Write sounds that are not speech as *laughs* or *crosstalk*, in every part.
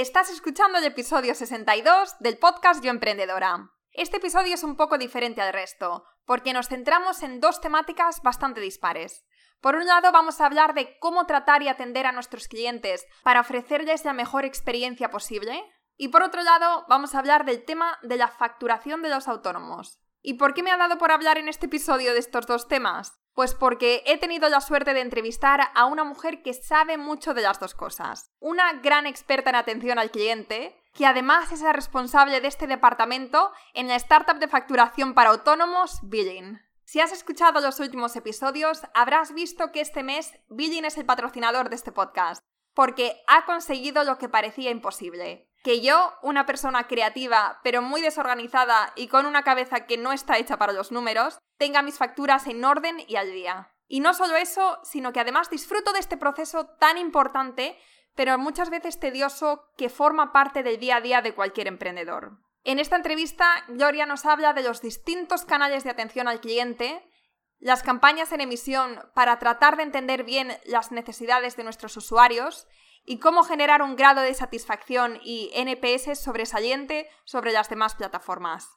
Estás escuchando el episodio 62 del podcast Yo Emprendedora. Este episodio es un poco diferente al resto, porque nos centramos en dos temáticas bastante dispares. Por un lado, vamos a hablar de cómo tratar y atender a nuestros clientes para ofrecerles la mejor experiencia posible. Y por otro lado, vamos a hablar del tema de la facturación de los autónomos. ¿Y por qué me ha dado por hablar en este episodio de estos dos temas? Pues porque he tenido la suerte de entrevistar a una mujer que sabe mucho de las dos cosas. Una gran experta en atención al cliente, que además es la responsable de este departamento en la startup de facturación para autónomos, Billing. Si has escuchado los últimos episodios, habrás visto que este mes Billing es el patrocinador de este podcast, porque ha conseguido lo que parecía imposible que yo, una persona creativa, pero muy desorganizada y con una cabeza que no está hecha para los números, tenga mis facturas en orden y al día. Y no solo eso, sino que además disfruto de este proceso tan importante, pero muchas veces tedioso, que forma parte del día a día de cualquier emprendedor. En esta entrevista, Gloria nos habla de los distintos canales de atención al cliente, las campañas en emisión para tratar de entender bien las necesidades de nuestros usuarios y cómo generar un grado de satisfacción y NPS sobresaliente sobre las demás plataformas.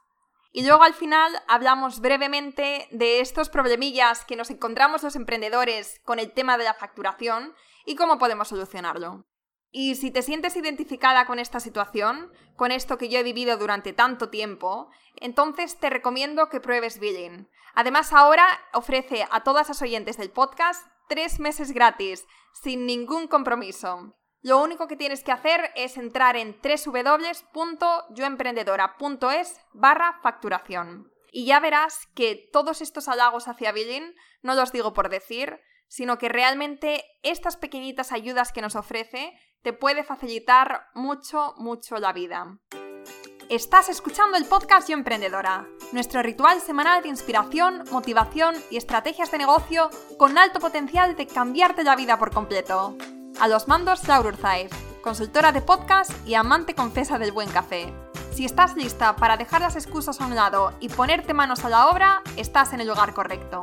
Y luego al final hablamos brevemente de estos problemillas que nos encontramos los emprendedores con el tema de la facturación y cómo podemos solucionarlo. Y si te sientes identificada con esta situación, con esto que yo he vivido durante tanto tiempo, entonces te recomiendo que pruebes Billing. Además ahora ofrece a todas las oyentes del podcast tres meses gratis, sin ningún compromiso. Lo único que tienes que hacer es entrar en www.yoemprendedora.es barra facturación. Y ya verás que todos estos halagos hacia Billing no los digo por decir, sino que realmente estas pequeñitas ayudas que nos ofrece te puede facilitar mucho, mucho la vida. Estás escuchando el podcast Yo Emprendedora, nuestro ritual semanal de inspiración, motivación y estrategias de negocio con alto potencial de cambiarte la vida por completo. A los mandos, Laura Urzaiz, consultora de podcast y amante confesa del buen café. Si estás lista para dejar las excusas a un lado y ponerte manos a la obra, estás en el lugar correcto.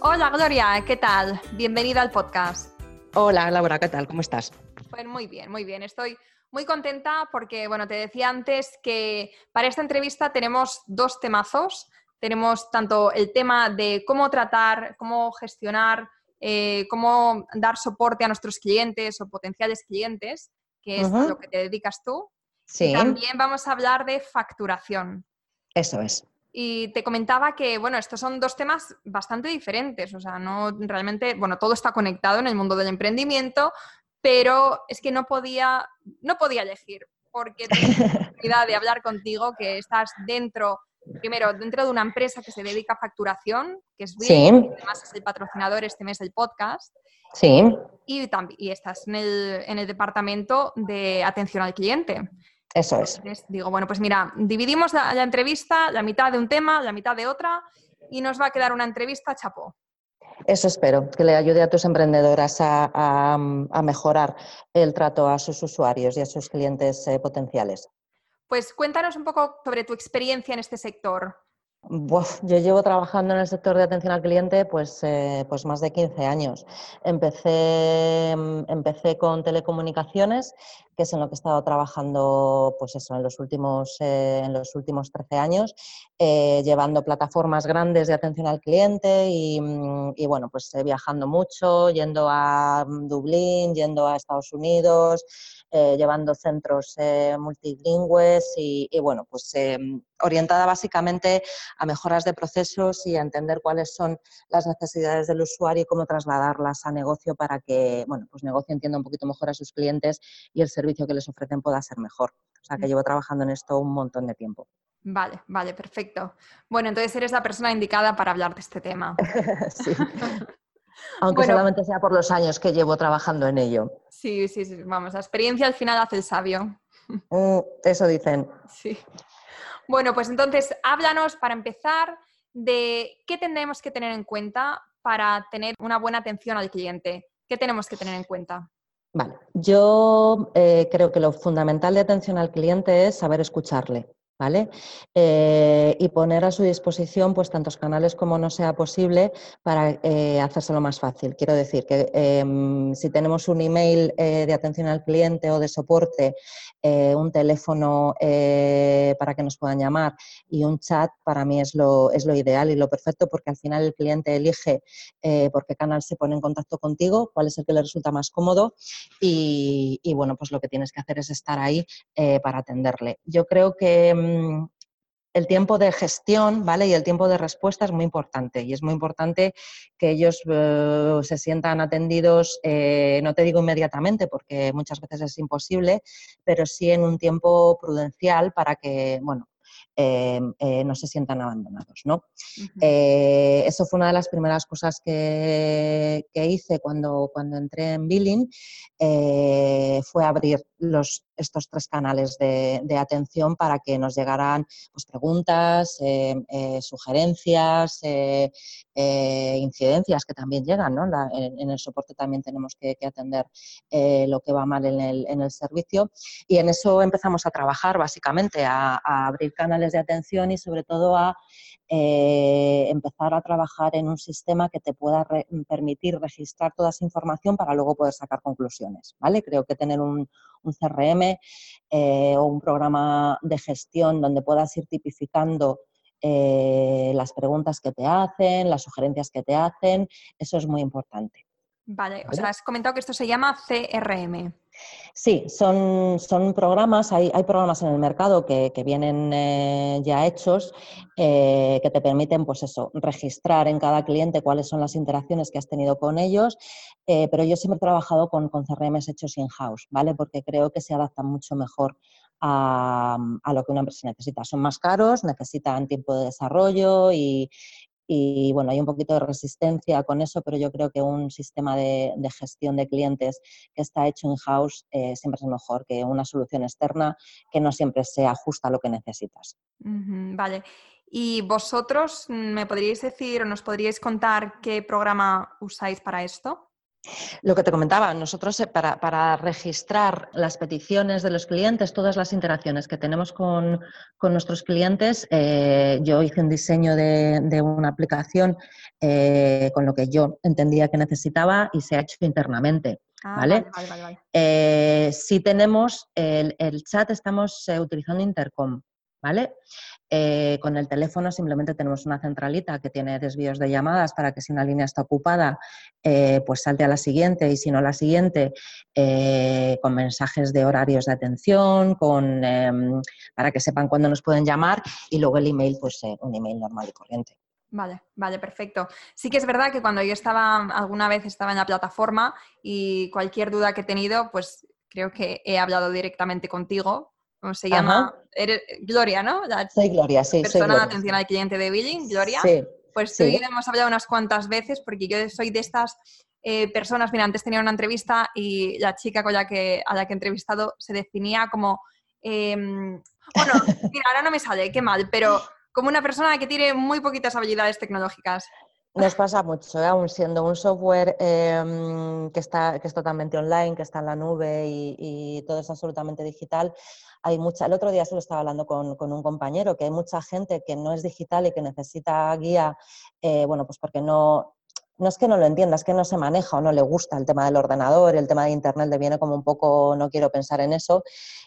Hola Gloria, ¿qué tal? Bienvenida al podcast. Hola Laura, ¿qué tal? ¿Cómo estás? Pues muy bien, muy bien. Estoy muy contenta porque, bueno, te decía antes que para esta entrevista tenemos dos temazos. Tenemos tanto el tema de cómo tratar, cómo gestionar eh, cómo dar soporte a nuestros clientes o potenciales clientes, que es lo que te dedicas tú. Sí. también vamos a hablar de facturación. Eso es. Y te comentaba que, bueno, estos son dos temas bastante diferentes. O sea, no realmente, bueno, todo está conectado en el mundo del emprendimiento, pero es que no podía, no podía elegir, porque tengo la *laughs* oportunidad de hablar contigo, que estás dentro primero, dentro de una empresa que se dedica a facturación, que es Bill, además es el patrocinador este mes del podcast. Sí. Y, y estás en el, en el departamento de atención al cliente. Eso es. digo, bueno, pues mira, dividimos la, entrevista, la mitad de un tema, la mitad de otra, y nos va a quedar una entrevista chapó. Eso espero, que le ayude a tus emprendedoras a, mejorar el trato a sus usuarios y a sus clientes eh, potenciales. Pues cuéntanos un poco sobre tu experiencia en este sector. Yo llevo trabajando en el sector de atención al cliente pues, eh, pues más de 15 años. Empecé, mm, empecé con telecomunicaciones, que es en lo que he estado trabajando pues eso, en, los últimos, eh, en los últimos 13 años, eh, llevando plataformas grandes de atención al cliente y, mm, y bueno, pues viajando mucho, yendo a mm, Dublín, yendo a Estados Unidos, eh, llevando centros eh, multilingües y, bueno, pues eh, orientada básicamente a mejoras de procesos y a entender cuáles son las necesidades del usuario y cómo trasladarlas a negocio para que, bueno, pues negocio entienda un poquito mejor a sus clientes y el servicio que les ofrecen pueda ser mejor. O sea que llevo trabajando en esto un montón de tiempo. Vale, vale, perfecto. Bueno, entonces eres la persona indicada para hablar de este tema. *laughs* sí. *laughs* Aunque solamente sea por los años que llevo trabajando en ello. Sí, sí, sí. Vamos, la experiencia al final hace el sabio. *laughs* Mm, eso dicen. Sí. Bueno, pues entonces háblanos para empezar de qué tenemos que tener en cuenta para tener una buena atención al cliente. ¿Qué tenemos que tener en cuenta? Vale, yo eh, creo que lo fundamental de atención al cliente es saber escucharle. ¿Vale? Eh, y poner a su disposición pues tantos canales como no sea posible para eh, hacérselo más fácil. Quiero decir que em, si tenemos un email eh, de atención al cliente o de soporte, un teléfono para que nos puedan llamar y un chat, para mí es lo, es lo ideal y lo perfecto porque al final el cliente elige por qué canal se pone en contacto contigo, cuál es el que le resulta más cómodo y, y bueno, pues lo que tienes que hacer es estar ahí para atenderle. Yo creo que Mm, el tiempo de gestión, ¿vale? Y el tiempo de respuesta es muy importante. Y es muy importante que ellos eh, se sientan atendidos, eh, no te digo inmediatamente, porque muchas veces es imposible, pero sí en un tiempo prudencial para que, bueno, Em, eh, no se sientan abandonados. ¿no? Eh, eso fue una de las primeras cosas que, hice cuando, cuando entré en Billing, fue abrir los, estos tres canales de, atención para que nos llegaran pues, preguntas, sugerencias, incidencias que también llegan. ¿no? en, el soporte también tenemos que, atender lo que va mal en el, servicio y en eso empezamos a trabajar básicamente, a abrir canales de atención y sobre todo a eh, empezar a trabajar en un sistema que te pueda permitir registrar toda esa información para luego poder sacar conclusiones. ¿vale? Creo que tener un, CRM eh, o un programa de gestión donde puedas ir tipificando eh, las preguntas que te hacen, las sugerencias que te hacen, eso es muy importante. Vale, o sea, has comentado que esto se llama CRM. Sí, son, son programas, hay, hay, programas en el mercado que, vienen eh, ya hechos eh, que te permiten, pues eso, registrar en cada cliente cuáles son las interacciones que has tenido con ellos, eh, pero yo siempre he trabajado con, con CRMs hechos in-house, ¿vale? Porque creo que se adaptan mucho mejor a, a, lo que una empresa necesita. Son más caros, necesitan tiempo de desarrollo y, y bueno, hay un poquito de resistencia con eso, pero yo creo que un sistema de, gestión de clientes que está hecho in-house eh, siempre es mejor que una solución externa que no siempre se ajusta a lo que necesitas. vale. ¿Y vosotros me podríais decir o nos podríais contar qué programa usáis para esto? Lo que te comentaba, nosotros eh, para, registrar las peticiones de los clientes, todas las interacciones que tenemos con, nuestros clientes, eh, yo hice un diseño de, una aplicación eh, con lo que yo entendía que necesitaba y se ha hecho internamente. Ah, ¿Vale? si tenemos el, el, chat, estamos utilizando Intercom, ¿vale? Eh, con el teléfono simplemente tenemos una centralita que tiene desvíos de llamadas para que si una línea está ocupada, eh, pues salte a la siguiente y si no la siguiente, eh, con mensajes de horarios de atención, con, em, para que sepan cuándo nos pueden llamar y luego el email, pues un email normal y corriente. Vale, vale, perfecto. Sí que es verdad que cuando yo estaba, alguna vez estaba en la plataforma y cualquier duda que he tenido, pues creo que he hablado directamente contigo ¿Cómo se llama? Eres Gloria, ¿no? soy Gloria, sí. Persona de atención al cliente de Billing, Gloria. Sí. Pues sí, hemos hablado unas cuantas veces porque yo soy de estas eh, personas, mira, antes tenía una entrevista y la chica con la que, a la que he entrevistado se definía como, em, bueno, *laughs* mira, ahora no me sale, qué mal, pero como una persona que tiene muy poquitas habilidades tecnológicas. Nos pasa mucho, ¿eh? aún siendo un software em, que, está, que es totalmente online, que está en la nube y, todo es absolutamente digital. Hay mucha, el otro día se lo estaba hablando con, un compañero, que hay mucha gente que no es digital y que necesita guía, eh, bueno, pues porque no, no es que no lo entienda, es que no se maneja o no le gusta el tema del ordenador, el tema de Internet le viene como un poco, no quiero pensar en eso.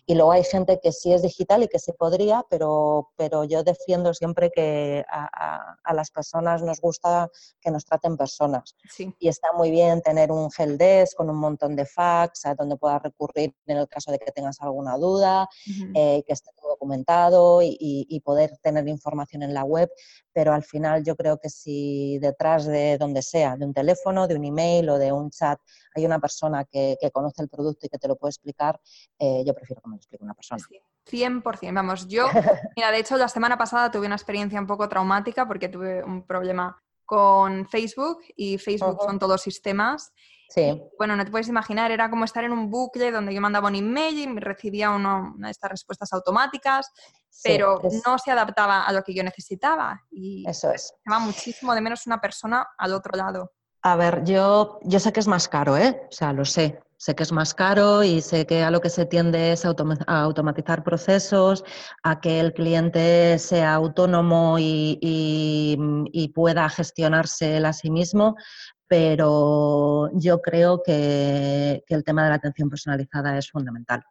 Y luego hay gente que sí es digital y que sí podría, pero, pero yo defiendo siempre que a, las personas nos gusta que nos traten personas. Y está muy bien tener un desk con un montón de fax a donde puedas recurrir en el caso de que tengas alguna duda, eh, que esté documentado y, poder tener información en la web, pero al final yo creo que si detrás de donde sea, de un teléfono, de un email o de un chat, hay una persona que, conoce el producto y que te lo puede explicar, eh, yo prefiero que me lo explique una persona. 100%, vamos, yo, *laughs* mira, de hecho la semana pasada tuve una experiencia un poco traumática porque tuve un problema con Facebook y Facebook son todos sistemas Sí. Bueno, no te puedes imaginar, era como estar en un bucle donde yo mandaba un email y recibía una de estas respuestas automáticas, pero no se adaptaba a lo que yo necesitaba. Y Eso es. Me va muchísimo de menos una persona al otro lado. A ver, yo, yo sé que es más caro, ¿eh? O sea, lo sé. Sé que es más caro y sé que a lo que se tiende es a automatizar procesos, a que el cliente sea autónomo y, pueda gestionarse él a sí mismo, pero yo creo que, el tema de la atención personalizada es fundamental.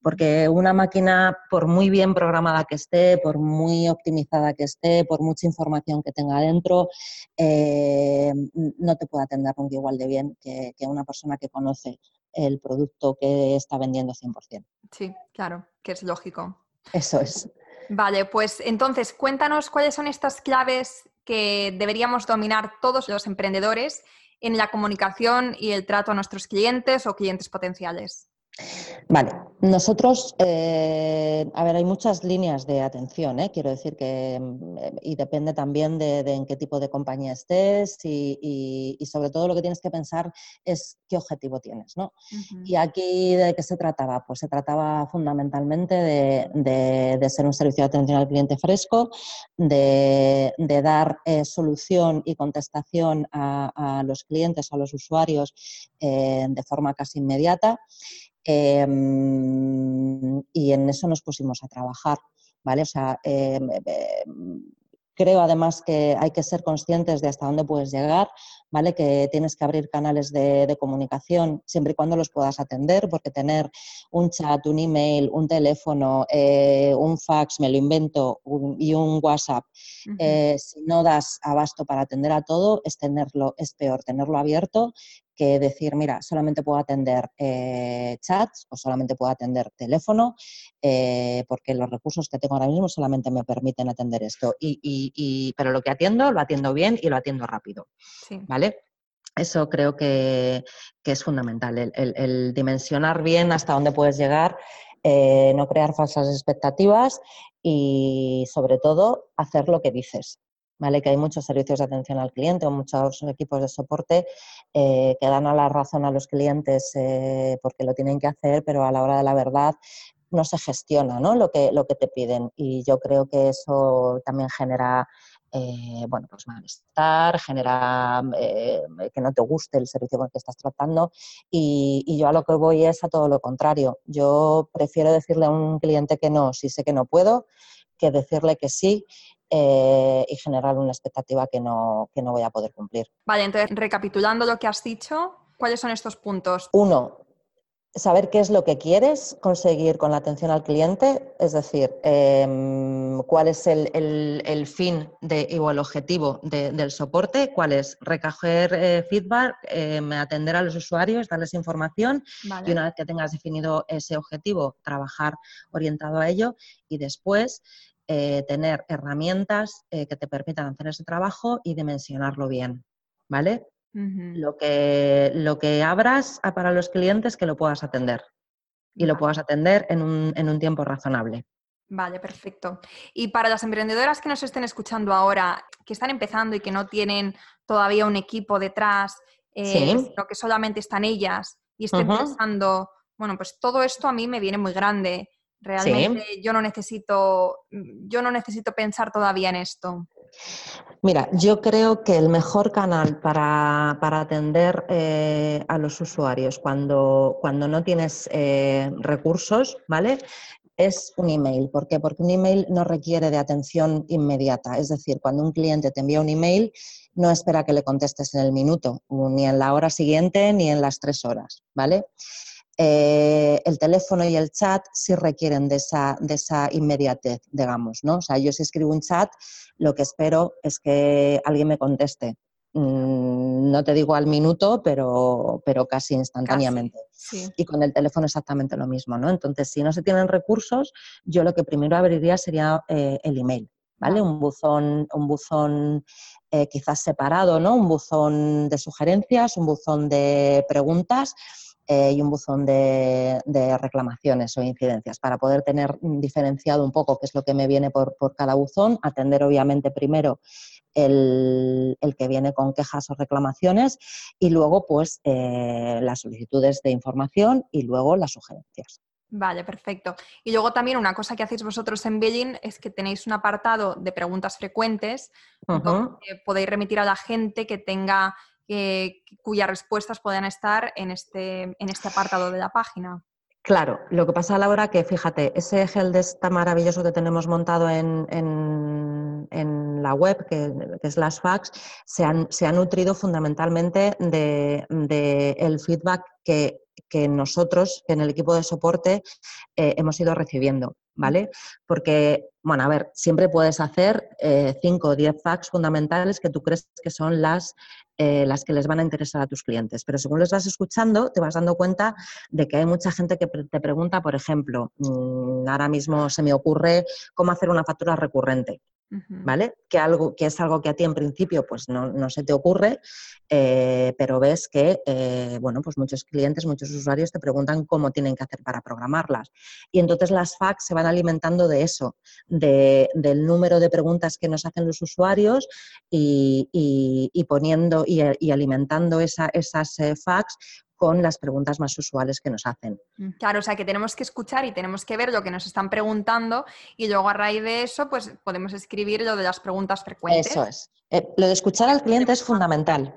Porque una máquina, por muy bien programada que esté, por muy optimizada que esté, por mucha información que tenga dentro, eh, no te puede atender nunca igual de bien que una persona que conoce el producto que está vendiendo 100%. Sí, claro, que es lógico. Eso es. Vale, pues entonces cuéntanos cuáles son estas claves que deberíamos dominar todos los emprendedores en la comunicación y el trato a nuestros clientes o clientes potenciales. Vale, nosotros, eh, a ver, hay muchas líneas de atención, ¿eh? quiero decir que, mm, y depende también de, en qué tipo de compañía estés y, sobre todo lo que tienes que pensar es qué objetivo tienes, ¿no? Y aquí, ¿de qué se trataba? Pues se trataba fundamentalmente de, ser un servicio de atención al cliente fresco, de, dar eh, solución y contestación a, los clientes, a los usuarios de forma casi inmediata Em, y en eso nos pusimos a trabajar, ¿vale? O sea, em, em, creo además que hay que ser conscientes de hasta dónde puedes llegar, ¿vale? Que tienes que abrir canales de, comunicación siempre y cuando los puedas atender, porque tener un chat, un email, un teléfono, eh, un fax, me lo invento, y un WhatsApp, eh, si no das abasto para atender a todo, es tenerlo, es peor tenerlo abierto que decir, mira, solamente puedo atender eh, chats o solamente puedo atender teléfono, eh, porque los recursos que tengo ahora mismo solamente me permiten atender esto. Y, pero lo que atiendo, lo atiendo bien y lo atiendo rápido. ¿Vale? Eso creo que, es fundamental, el, dimensionar bien hasta dónde puedes llegar, eh, no crear falsas expectativas y sobre todo hacer lo que dices. ¿Vale? que hay muchos servicios de atención al cliente o muchos equipos de soporte eh, que dan a la razón a los clientes eh, porque lo tienen que hacer, pero a la hora de la verdad no se gestiona ¿no? Lo, que, lo que te piden. Y yo creo que eso también genera eh, bueno, pues malestar, genera que no te guste el servicio con el que estás tratando y, yo a lo que voy es a todo lo contrario. Yo prefiero decirle a un cliente que no si sé que no puedo que decirle que sí eh, y generar una expectativa que no, que no voy a poder cumplir. Vale, entonces, recapitulando lo que has dicho, ¿cuáles son estos puntos? Uno, saber qué es lo que quieres conseguir con la atención al cliente, es decir, em, cuál es el, fin de, o el objetivo del soporte, cuál es recoger eh, feedback, em, atender a los usuarios, darles información y una vez que tengas definido ese objetivo, trabajar orientado a ello y después eh, tener herramientas eh, que te permitan hacer ese trabajo y dimensionarlo bien, ¿vale? lo, que, lo que abras para los clientes que lo puedas atender y lo puedas atender en un, en un tiempo razonable. Vale, perfecto. Y para las emprendedoras que nos estén escuchando ahora, que están empezando y que no tienen todavía un equipo detrás, eh, sino que solamente están ellas y estén pensando, bueno, pues todo esto a mí me viene muy grande. Realmente yo no necesito, yo no necesito pensar todavía en esto. Mira, yo creo que el mejor canal para, atender eh, a los usuarios cuando, cuando no tienes eh, recursos, ¿vale? Es un email. ¿Por qué? Porque un email no requiere de atención inmediata. Es decir, cuando un cliente te envía un email, no espera que le contestes en el minuto, ni en la hora siguiente, ni en las tres horas, ¿vale? Eh, el teléfono y el chat sí requieren de esa, de esa inmediatez, digamos, ¿no? O sea, yo si escribo un chat, lo que espero es que alguien me conteste. Mm, no te digo al minuto, pero, pero casi instantáneamente. Y con el teléfono exactamente lo mismo, ¿no? Entonces, si no se tienen recursos, yo lo que primero abriría sería eh, el email, ¿vale? Un buzón, un buzón eh, quizás separado, ¿no? Un buzón de sugerencias, un buzón de preguntas eh, y un buzón de, reclamaciones o incidencias para poder tener diferenciado un poco qué es lo que me viene por, cada buzón, atender obviamente primero el, que viene con quejas o reclamaciones y luego pues eh, las solicitudes de información y luego las sugerencias. Vale, perfecto. Y luego también una cosa que hacéis vosotros en Billing es que tenéis un apartado de preguntas frecuentes donde podéis remitir a la gente que tenga cuyas respuestas puedan estar en este, en este apartado de la página. Claro, lo que pasa a la hora que, fíjate, ese helpdesk tan maravilloso que tenemos montado en, la web, que, es las fax, se, ha nutrido fundamentalmente del de, el feedback que, nosotros, en el equipo de soporte, eh, hemos ido recibiendo. ¿vale? Porque, bueno, a ver, siempre puedes hacer 5 eh, o 10 facts fundamentales que tú crees que son las, eh, las que les van a interesar a tus clientes, pero según les vas escuchando, te vas dando cuenta de que hay mucha gente que te pregunta, por ejemplo, mm, ahora mismo se me ocurre cómo hacer una factura recurrente. ¿Vale? Que, algo, que es algo que a ti en principio pues no, se te ocurre, eh, pero ves que, eh, bueno, pues muchos clientes, muchos usuarios te preguntan cómo tienen que hacer para programarlas. Y entonces las FAQs se van alimentando de eso, del número de preguntas que nos hacen los usuarios y, poniendo y, alimentando esas eh, FAQs con las preguntas más usuales que nos hacen. Mm, claro, o sea que tenemos que escuchar y tenemos que ver lo que nos están preguntando y luego a raíz de eso pues podemos escribir lo de las preguntas frecuentes. Eso es. Eh, lo de escuchar al cliente es fundamental.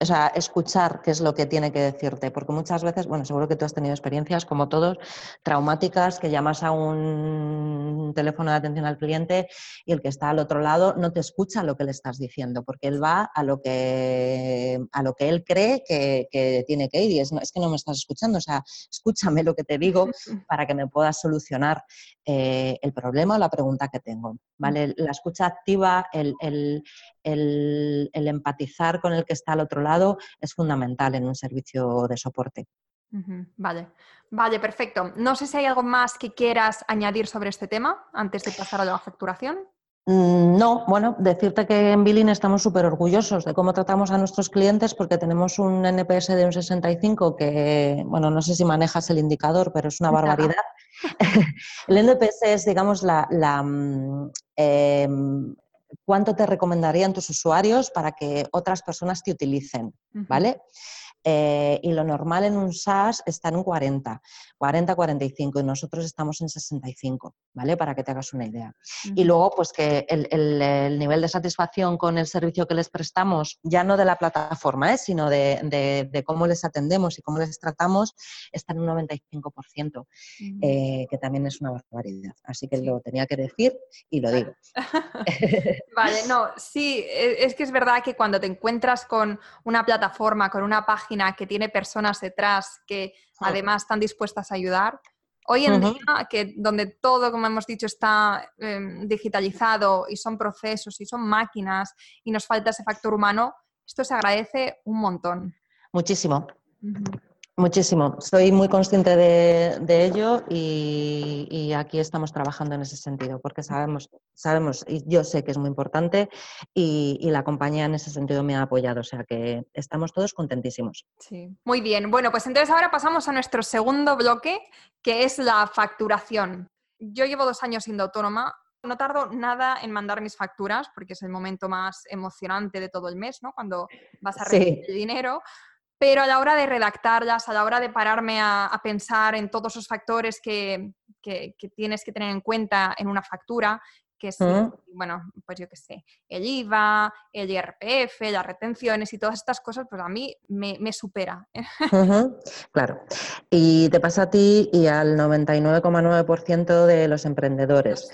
O sea, escuchar qué es lo que tiene que decirte, porque muchas veces, bueno, seguro que tú has tenido experiencias como todos, traumáticas, que llamas a un teléfono de atención al cliente y el que está al otro lado no te escucha lo que le estás diciendo, porque él va a lo que, a lo que él cree que, tiene que ir y es, es que no me estás escuchando, o sea, escúchame lo que te digo *laughs* para que me puedas solucionar eh, el problema o la pregunta que tengo. ¿vale? La escucha activa, el, el, empatizar con el que está al otro lado es fundamental en un servicio de soporte. Vale, vale, perfecto. No sé si hay algo más que quieras añadir sobre este tema antes de pasar a la facturación. Mm, no, bueno, decirte que en Billing estamos súper orgullosos de cómo tratamos a nuestros clientes porque tenemos un NPS de un 65 que, bueno, no sé si manejas el indicador, pero es una *laughs* barbaridad. *laughs* el NPS es, digamos, la, mm, em, cuánto te recomendarían tus usuarios para que otras personas te utilicen, ¿vale? Eh, y lo normal en un SaaS está en un 40, 40, 45 y nosotros estamos en 65, ¿vale? Para que te hagas una idea. Y luego, pues que el, nivel de satisfacción con el servicio que les prestamos, ya no de la plataforma, ¿eh? sino de, cómo les atendemos y cómo les tratamos, está en un 95%, eh, que también es una barbaridad. Así que lo tenía que decir y lo digo. *laughs* vale, no, sí, e, es que es verdad que cuando te encuentras con una plataforma, con una página, que tiene personas detrás que además están dispuestas a ayudar. Hoy en día, que donde todo, como hemos dicho, está em, digitalizado y son procesos y son máquinas y nos falta ese factor humano, esto se agradece un montón. Muchísimo. Muchísimo. Soy muy consciente de, ello y, aquí estamos trabajando en ese sentido, porque sabemos, sabemos, y yo sé que es muy importante y, la compañía en ese sentido me ha apoyado, o sea que estamos todos contentísimos. Sí. Muy bien. Bueno, pues entonces ahora pasamos a nuestro segundo bloque, que es la facturación. Yo llevo dos años siendo autónoma. No tardo nada en mandar mis facturas porque es el momento más emocionante de todo el mes, ¿no? Cuando vas a recibir el dinero pero a la hora de redactarlas, a la hora de pararme a, pensar en todos los factores que, tienes que tener en cuenta en una factura, que es, bueno, pues yo qué sé, el IVA, el IRPF, las retenciones y todas estas cosas, pues a mí me, supera. Claro. Y te pasa a ti y al 99,9% de los emprendedores.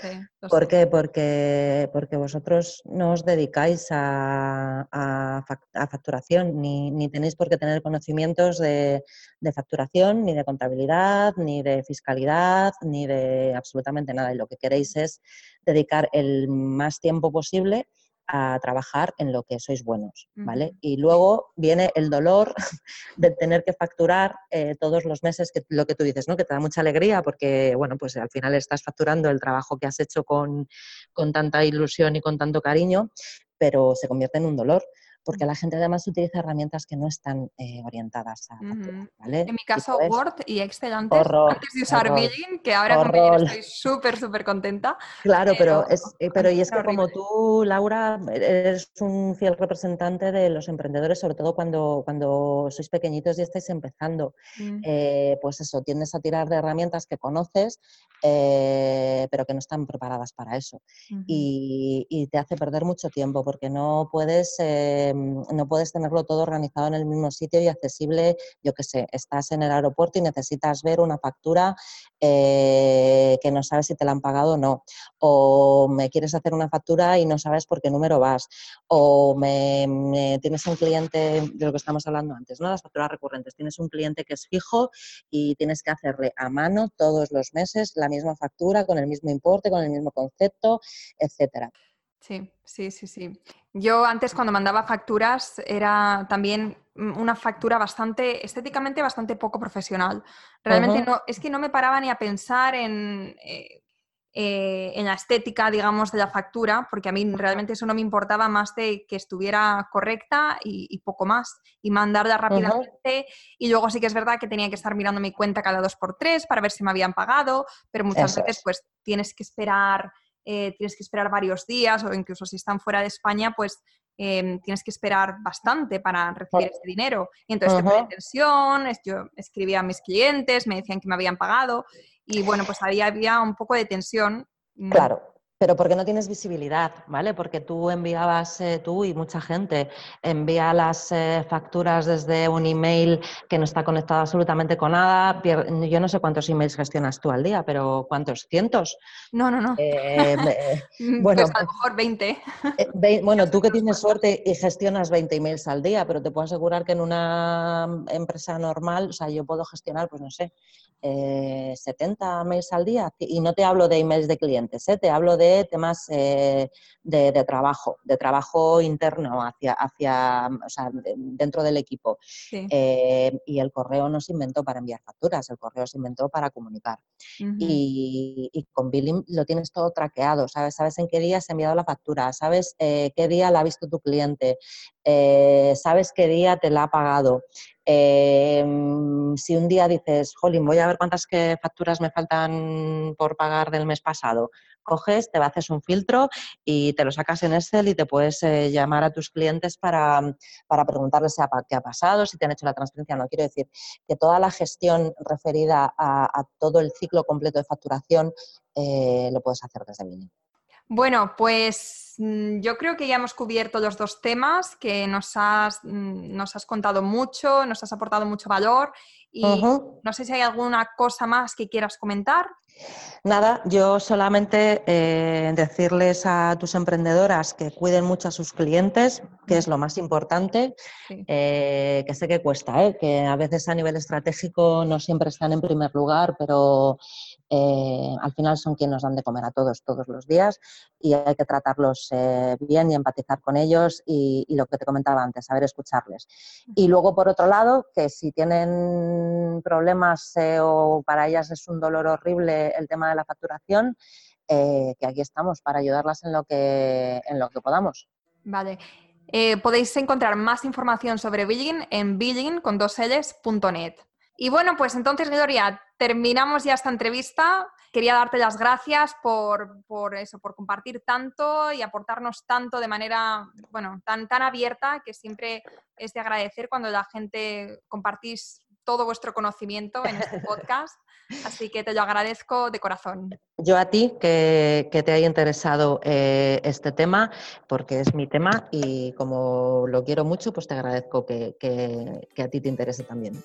¿Por qué? Porque, porque vosotros no os dedicáis a, facturación, ni, tenéis por qué tener conocimientos de, de facturación, ni de contabilidad, ni de fiscalidad, ni de absolutamente nada. Y lo que queréis es dedicar el más tiempo posible a trabajar en lo que sois buenos, ¿vale? Y luego viene el dolor *laughs* de tener que facturar eh, todos los meses, que lo que tú dices, ¿no? Que te da mucha alegría porque, bueno, pues al final estás facturando el trabajo que has hecho con, con tanta ilusión y con tanto cariño, pero se convierte en un dolor porque la gente además utiliza herramientas que no están eh, orientadas a ¿vale? En mi caso, Word y Excel antes, antes de usar Billing, que ahora con Billing estoy súper, súper contenta. Claro, pero, es, eh, pero y es que como tú, Laura, eres un fiel representante de los emprendedores, sobre todo cuando, cuando sois pequeñitos y estáis empezando. Mm. Eh, pues eso, tiendes a tirar de herramientas que conoces, pero que no están preparadas para eso. y, y, te hace perder mucho tiempo porque no puedes no puedes tenerlo todo organizado en el mismo sitio y accesible, yo qué sé, estás en el aeropuerto y necesitas ver una factura eh, que no sabes si te la han pagado o no, o me quieres hacer una factura y no sabes por qué número vas, o me, tienes un cliente, de lo que estamos hablando antes, ¿no? las facturas recurrentes, tienes un cliente que es fijo y tienes que hacerle a mano todos los meses la misma factura con el mismo importe, con el mismo concepto, etcétera. Sí, sí, sí, sí. Yo antes cuando mandaba facturas era también una factura bastante, estéticamente bastante poco profesional. Realmente no, es que no me paraba ni a pensar en, eh, eh, en la estética, digamos, de la factura, porque a mí realmente eso no me importaba más de que estuviera correcta y, poco más, y mandarla rápidamente. Y luego sí que es verdad que tenía que estar mirando mi cuenta cada dos por tres para ver si me habían pagado, pero muchas veces pues tienes que esperar eh, tienes que esperar varios días o incluso si están fuera de España, pues em, tienes que esperar bastante para recibir ese dinero. Y entonces te tensión, yo escribía a mis clientes, me decían que me habían pagado y bueno, pues había, había un poco de tensión. Mm. Claro, pero porque no tienes visibilidad, ¿vale? Porque tú enviabas, eh, tú y mucha gente envía las eh, facturas desde un email que no está conectado absolutamente con nada. Yo no sé cuántos emails gestionas tú al día, pero ¿cuántos? ¿Cientos? No, no, no. Eh, *laughs* mm, bueno, pues a lo mejor 20. *laughs* bueno, tú que tienes suerte y gestionas 20 emails al día, pero te puedo asegurar que en una empresa normal, o sea, yo puedo gestionar, pues no sé, 70 mails al día. Y no te hablo de emails de clientes, te hablo de temas eh, de, trabajo, de trabajo interno hacia, hacia dentro del equipo. Eh, y el correo no se inventó para enviar facturas, el correo se inventó para comunicar. y, con billing lo tienes todo traqueado, ¿sabes? Sabes en qué día se ha enviado la factura, sabes eh, qué día la ha visto tu cliente, sabes qué día te la ha pagado. Em, si un día dices, jolín, voy a ver cuántas facturas me faltan por pagar del mes pasado, coges, te haces un filtro y te lo sacas en Excel y te puedes eh, llamar a tus clientes para, para preguntarles qué ha pasado, si te han hecho la transferencia no. Quiero decir que toda la gestión referida a, todo el ciclo completo de facturación eh, lo puedes hacer desde Mini. Bueno, pues mm, yo creo que ya hemos cubierto los dos temas, que nos has, mm, nos has contado mucho, nos has aportado mucho valor y no sé si hay alguna cosa más que quieras comentar. Nada, yo solamente eh, decirles a tus emprendedoras que cuiden mucho a sus clientes, que es lo más importante, eh, que sé que cuesta, ¿eh? que a veces a nivel estratégico no siempre están en primer lugar, pero eh, al final son quienes nos dan de comer a todos todos los días y hay que tratarlos eh, bien y empatizar con ellos y, lo que te comentaba antes, saber escucharles. Y luego, por otro lado, que si tienen problemas eh, o para ellas es un dolor horrible el tema de la facturación, que aquí estamos para ayudarlas en lo que, en lo que podamos. Vale. podéis encontrar más información sobre Billing en billing con dos Y bueno, pues entonces, Gloria, terminamos ya esta entrevista. Quería darte las gracias por, eso, por compartir tanto y aportarnos tanto de manera, bueno, tan, tan abierta que siempre es de agradecer cuando la gente compartís todo vuestro conocimiento en este *laughs* podcast. Así que te lo agradezco de corazón. Yo a ti que, te haya interesado eh, este tema, porque es mi tema y como lo quiero mucho, pues te agradezco que, que a ti te interese también.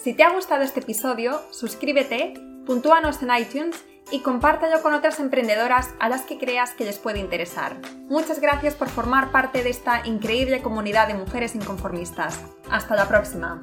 Si te ha gustado este episodio, suscríbete, puntúanos en iTunes y compártelo con otras emprendedoras a las que creas que les puede interesar. Muchas gracias por formar parte de esta increíble comunidad de mujeres inconformistas. Hasta la próxima.